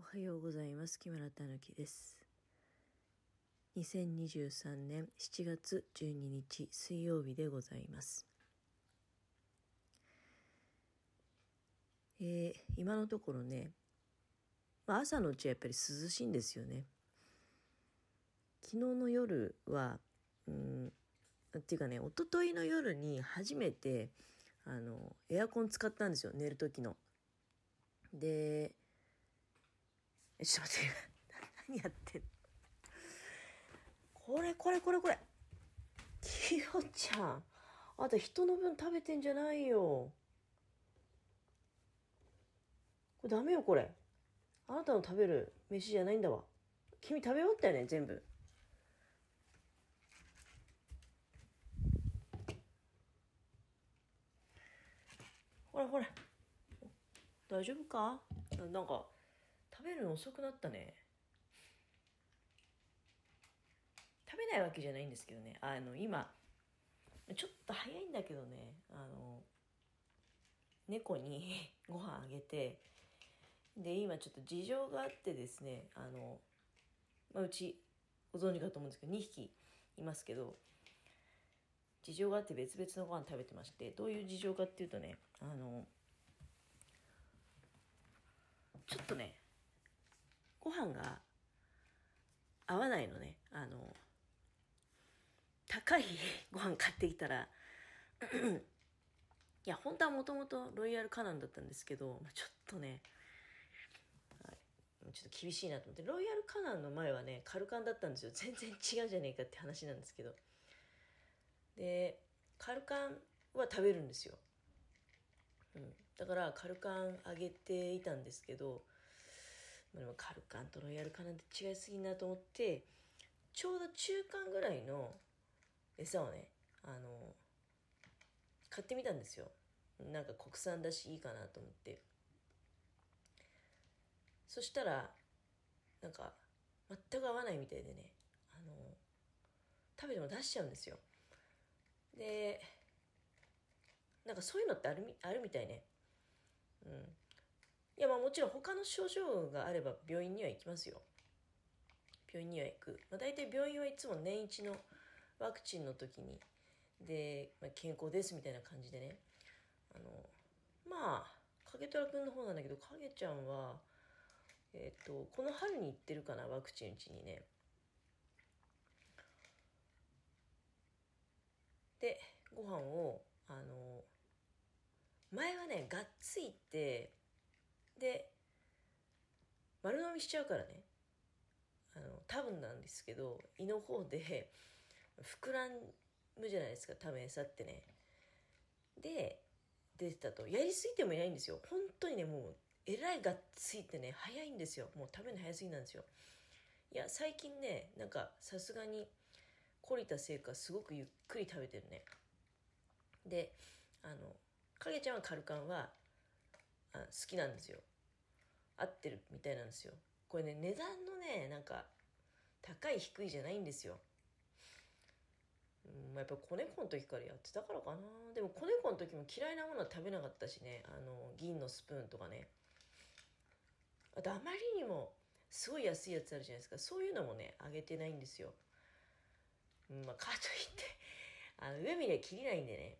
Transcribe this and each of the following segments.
おはようございます。木村たぬきです。2023年7月12日水曜日でございます。えー今のところね、まあ、朝のうちはやっぱり涼しいんですよね。昨日の夜は、うん、っていうかね、一昨日の夜に初めて、あの、エアコン使ったんですよ、寝る時の。で、ちょっと待って、何やってんの？これこれこれこれ。きよちゃん。あんた人の分食べてんじゃないよ。これダメよ、これ。あなたの食べる飯じゃないんだわ。君食べ終わったよね、全部。ほらほら。大丈夫か？ななんか、食べるの遅くなったね。食べないわけじゃないんですけどね。あの、今、ちょっと早いんだけどね、あの、猫に ご飯あげて、で、今ちょっと事情があってですね、あの、まあ、うち、ご存知かと思うんですけど、2匹いますけど、事情があって別々のご飯食べてまして、どういう事情かっていうとね、あの、ちょっとね、ご飯が合わないのね。あの、高い ご飯買ってきたら、いや、本当はもともとロイヤルカナンだったんですけど、ちょっとね、ちょっと厳しいなと思って、ロイヤルカナンの前はね、カルカンだったんですよ。全然違うじゃねえかって話なんですけど。で、カルカンは食べるんですよ。うん、だからカルカンあげていたんですけど、まあでもカルカンとロイヤルカナンって違いすぎんなと思ってちょうど中間ぐらいの餌をねあの買ってみたんですよなんか国産だしいいかなと思ってそしたらなんか全く合わないみたいでねあの食べても出しちゃうんですよでなんかそういうのってあるみあるみたいね。うん。いやまあもちろん他の症状があれば病院には行きますよ。病院には行く。まあ、大体病院はいつも年一のワクチンの時に、で、まあ、健康ですみたいな感じでね。あの、まあ、影虎くんの方なんだけど、影ちゃんは、えっ、と、この春に行ってるかな、ワクチン打ちにね。で、ご飯をあの前はねがっついてで丸飲みしちゃうからね。あの多分なんですけど胃の方で膨らむじゃないですか多分餌ってね。で出てたと。やりすぎてもいないんですよ。本当にねもうえらいがっついてね早いんですよ。もう食べるの早すぎなんですよ。いや最近ねなんかさすがに懲りたせいかすごくゆっくり食べてるね。であの影ちゃんはカルカンはあ好きなんですよ。合ってるみたいなんですよ。これね値段のねなんか高い低いじゃないんですよ。うんやっぱ子猫の時からやってたからかな。でも子猫の時も嫌いなものは食べなかったしね。あの銀のスプーンとかね。あとあまりにもすごい安いやつあるじゃないですか。そういうのもねあげてないんですよ、うん、まあかといってあの上見りゃ切りないんでね。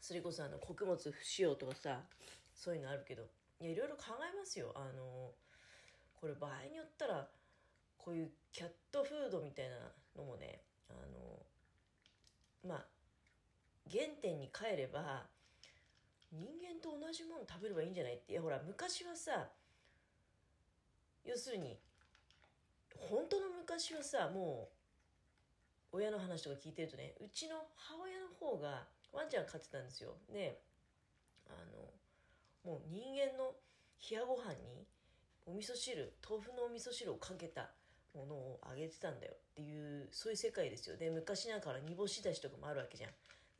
それこそあの穀物不使用とかさそういうのあるけど。いやいろいろ考えますよ。あのこれ場合によったらこういうキャットフードみたいなのもねあのまあ原点に帰れば人間と同じもの食べればいいんじゃないっていやほら昔はさ要するに本当の昔はさもう親の話とか聞いてるとねうちの母親の方がワンちゃん飼ってたんですよ。であのもう人間の冷やご飯にお味噌汁豆腐のお味噌汁をかけたものをあげてたんだよっていうそういう世界ですよ。で昔ながら煮干しだしとかもあるわけじゃん。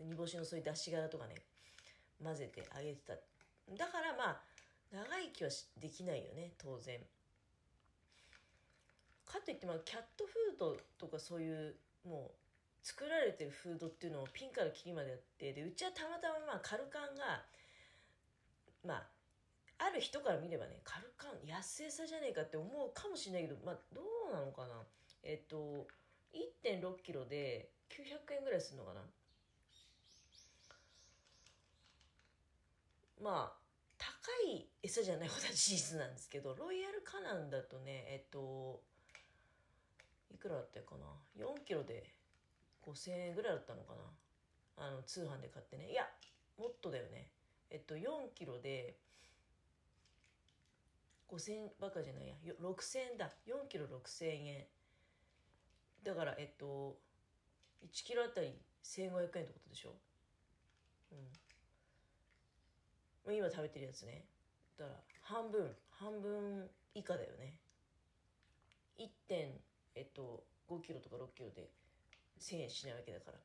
煮干しのそういうだし殻とかね混ぜてあげてた。だからまあ長生きはできないよね当然。かといってまあキャットフードとかそういうもう作られてるフードっていうのをピンからキリまでやってでうちはたまたままあカルカンがまあある人から見ればねカルカン安餌じゃねえかって思うかもしれないけどまあどうなのかな。えっと1 6キロで900円ぐらいするのかな。まあ高い餌じゃないことは事実なんですけどロイヤルカナンだとねえっといくらだったかな。4キロで5000円ぐらいだったのかな。あの通販で買ってね。いやもっとだよね。えっと4キロで5000円ばかじゃないや。6000円だ。4キロ6000円。だからえっと1キロあたり1500円ってことでしょ？うん。今食べてるやつね。だから半分。半分以下だよね。1点えっと5キロとか6キロで1000円しないわけだから。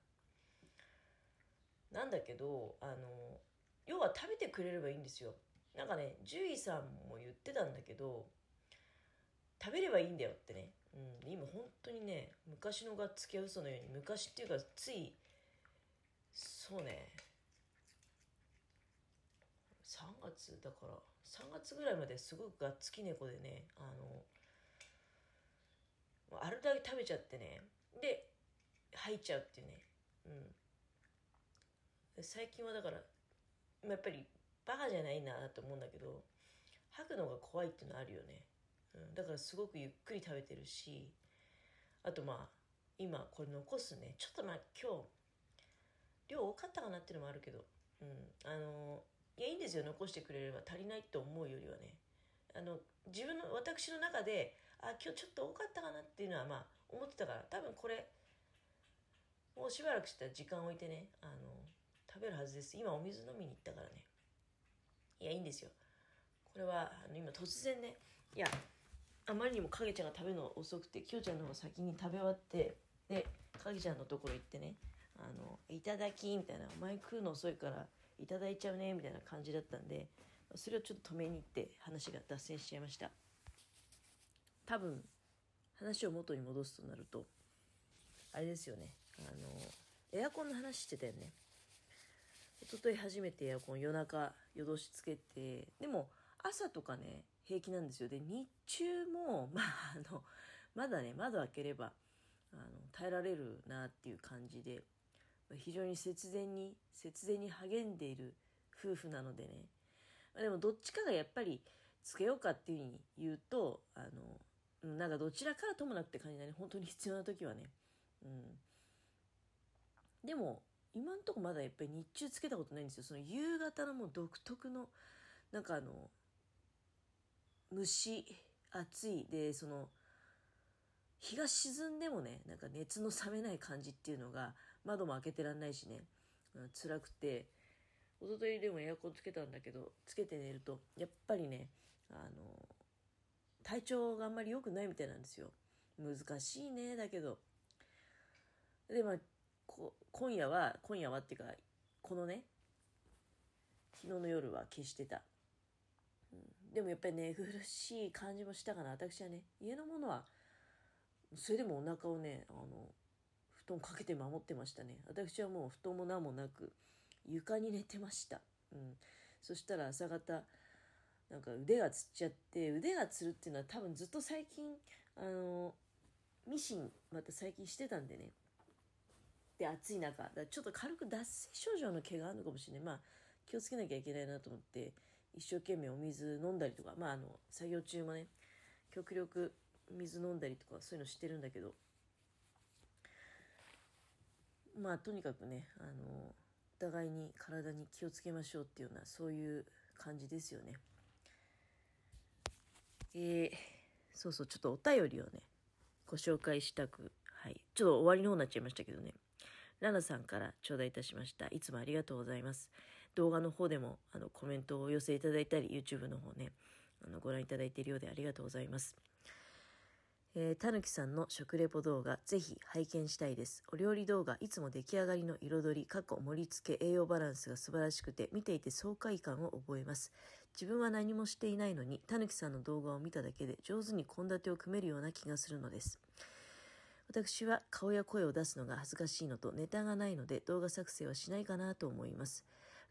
なんだけどあの要は食べてくれればいいんですよ。なんかね獣医さんも言ってたんだけど食べればいいんだよってね、うん、今本当にね昔のがっつき嘘のように昔っていうかついそうね3月だから3月ぐらいまですごくがっつき猫でねあのあるだけ食べちゃってねで吐いちゃうっていうね。うん。最近はだからやっぱりバカじゃないなと思うんだけど吐くのが怖いっていうのあるよね、うん、だからすごくゆっくり食べてるしあとまあ今これ残すね。ちょっとまあ今日量多かったかなっていうのもあるけどうん。あのいやいいんですよ。残してくれれば足りないって思うよりはね。あの自分の私の中であ今日ちょっと多かったかなっていうのはまあ思ってたから多分これもうしばらくしたら時間置いてねあの食べるはずです。今お水飲みに行ったからね。いやいいんですよ。これはあの今突然ねいやあまりにも影ちゃんが食べるの遅くてきよちゃんの方が先に食べ終わってで影ちゃんのところ行ってね「あのいただき」みたいな「お前食うの遅いからいただいちゃうね」みたいな感じだったんでそれをちょっと止めに行って話が脱線しちゃいました。多分話を元に戻すとなるとあれですよね。あのエアコンの話してたよね。一昨日初めてエアコン夜中夜通しつけてでも朝とかね平気なんですよ。で日中もまああの まだね窓開ければあの耐えられるなっていう感じで非常に節電に節電に励んでいる夫婦なのでね。でもどっちかがやっぱりつけようかっていうふうに言うとあのなんかどちらからともなくって感じだね本当に必要な時はね。うん。でも今んとこまだやっぱり日中つけたことないんですよ。その夕方のもう独特のなんかあの蒸し暑い。でその日が沈んでもねなんか熱の冷めない感じっていうのが窓も開けてらんないしね、うん、辛くて。一昨日でもエアコンつけたんだけどつけて寝るとやっぱりねあの体調があんまり良くないみたいなんですよ。難しいねだけど。でまあ今夜は今夜はっていうかこのね昨日の夜は消してた、うん、でもやっぱり寝苦しい感じもしたかな。私はね家のものはそれでもお腹をねあの布団かけて守ってましたね。私はもう布団も何もなく床に寝てました、うん、そしたら朝方なんか腕がつっちゃって腕がつるっていうのは多分ずっと最近あのミシンまた最近してたんでね。で暑い中。ちょっと軽く脱水症状の毛があるのかもしれない。まあ気をつけなきゃいけないなと思って一生懸命お水飲んだりとか。まああの作業中もね極力水飲んだりとかそういうのしてるんだけど。まあとにかくねあのお互いに体に気をつけましょうっていうようなそういう感じですよね。えー、そうそうちょっとお便りをねご紹介したくはい。ちょっと終わりの方になっちゃいましたけどね。ラナさんから頂戴いたしました。いつもありがとうございます。動画の方でもあのコメントをお寄せいただいたり、YouTube の方ね、あのご覧いただいているようでありがとうございます。えー、たぬきさんの食レポ動画、ぜひ拝見したいです。お料理動画、いつも出来上がりの彩り、過去盛り付け、栄養バランスが素晴らしくて、見ていて爽快感を覚えます。自分は何もしていないのに、たぬきさんの動画を見ただけで上手に献立を組めるような気がするのです。私は顔や声を出すのが恥ずかしいのとネタがないので動画作成はしないかなと思います。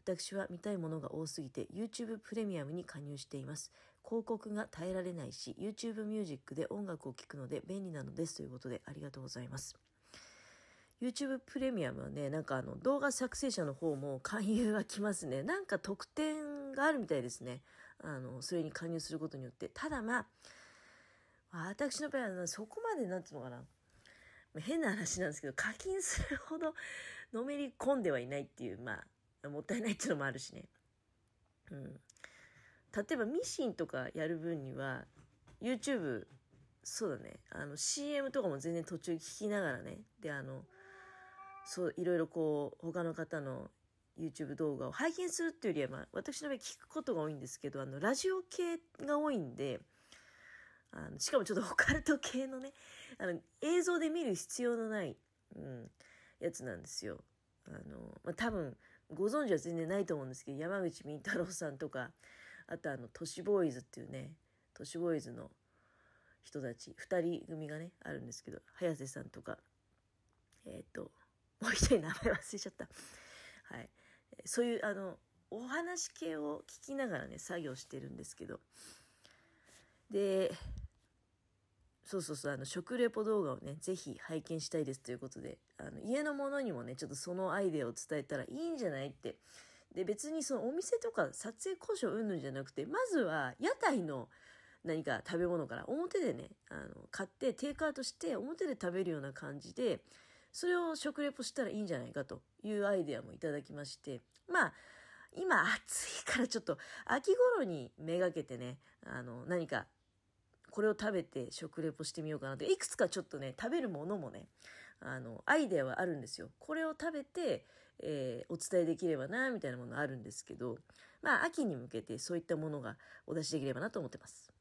私は見たいものが多すぎて YouTube プレミアムに加入しています。広告が耐えられないし、YouTube ミュージックで音楽を聴くので便利なのですということでありがとうございます。YouTube プレミアムはね、なんかあの動画作成者の方も勧誘が来ますね。なんか特典があるみたいですね。あの、それに加入することによって。ただまあ、私の場合はそこまでなんていうのかな。変な話なんですけど、課金するほどのめり込んではいないっていう、まあ、もったいないっていうのもあるしね。うん。例えばミシンとかやる分には、YouTube、そうだね、あの CM とかも全然途中聞きながらね、で、あの、そういろいろこう他の方の YouTube 動画を拝見するっていうよりは、まあ、私の場合聞くことが多いんですけどあのラジオ系が多いんであのしかもちょっとオカルト系のねあの映像で見る必要のない、うん、やつなんですよ。あのまあ、多分ご存知は全然ないと思うんですけど山口み太郎さんとかあとあの都市ボーイズっていうね都市ボーイズの人たち2人組がねあるんですけど早瀬さんとかえっ、ー、ともう一人名前忘れちゃった。はい。そういう、あの、お話系を聞きながらね、作業してるんですけど。で、そうそうそう、あの、食レポ動画をね、ぜひ拝見したいですということで、あの、家の者にもね、ちょっとそのアイデアを伝えたらいいんじゃないって。で、別にそのお店とか撮影交渉うんぬんじゃなくて、まずは屋台の何か食べ物から表でね、あの、買ってテイクアウトして表で食べるような感じで、それを食レポしたらいいんじゃないかというアイデアもいただきまして、まあ、今暑いからちょっと秋頃にめがけてね、あの、何かこれを食べて食レポしてみようかなって、いくつかちょっとね、食べるものもね、あの、アイデアはあるんですよ。これを食べて、えー、お伝えできればな、みたいなものあるんですけど、まあ、秋に向けてそういったものがお出しできればなと思ってます。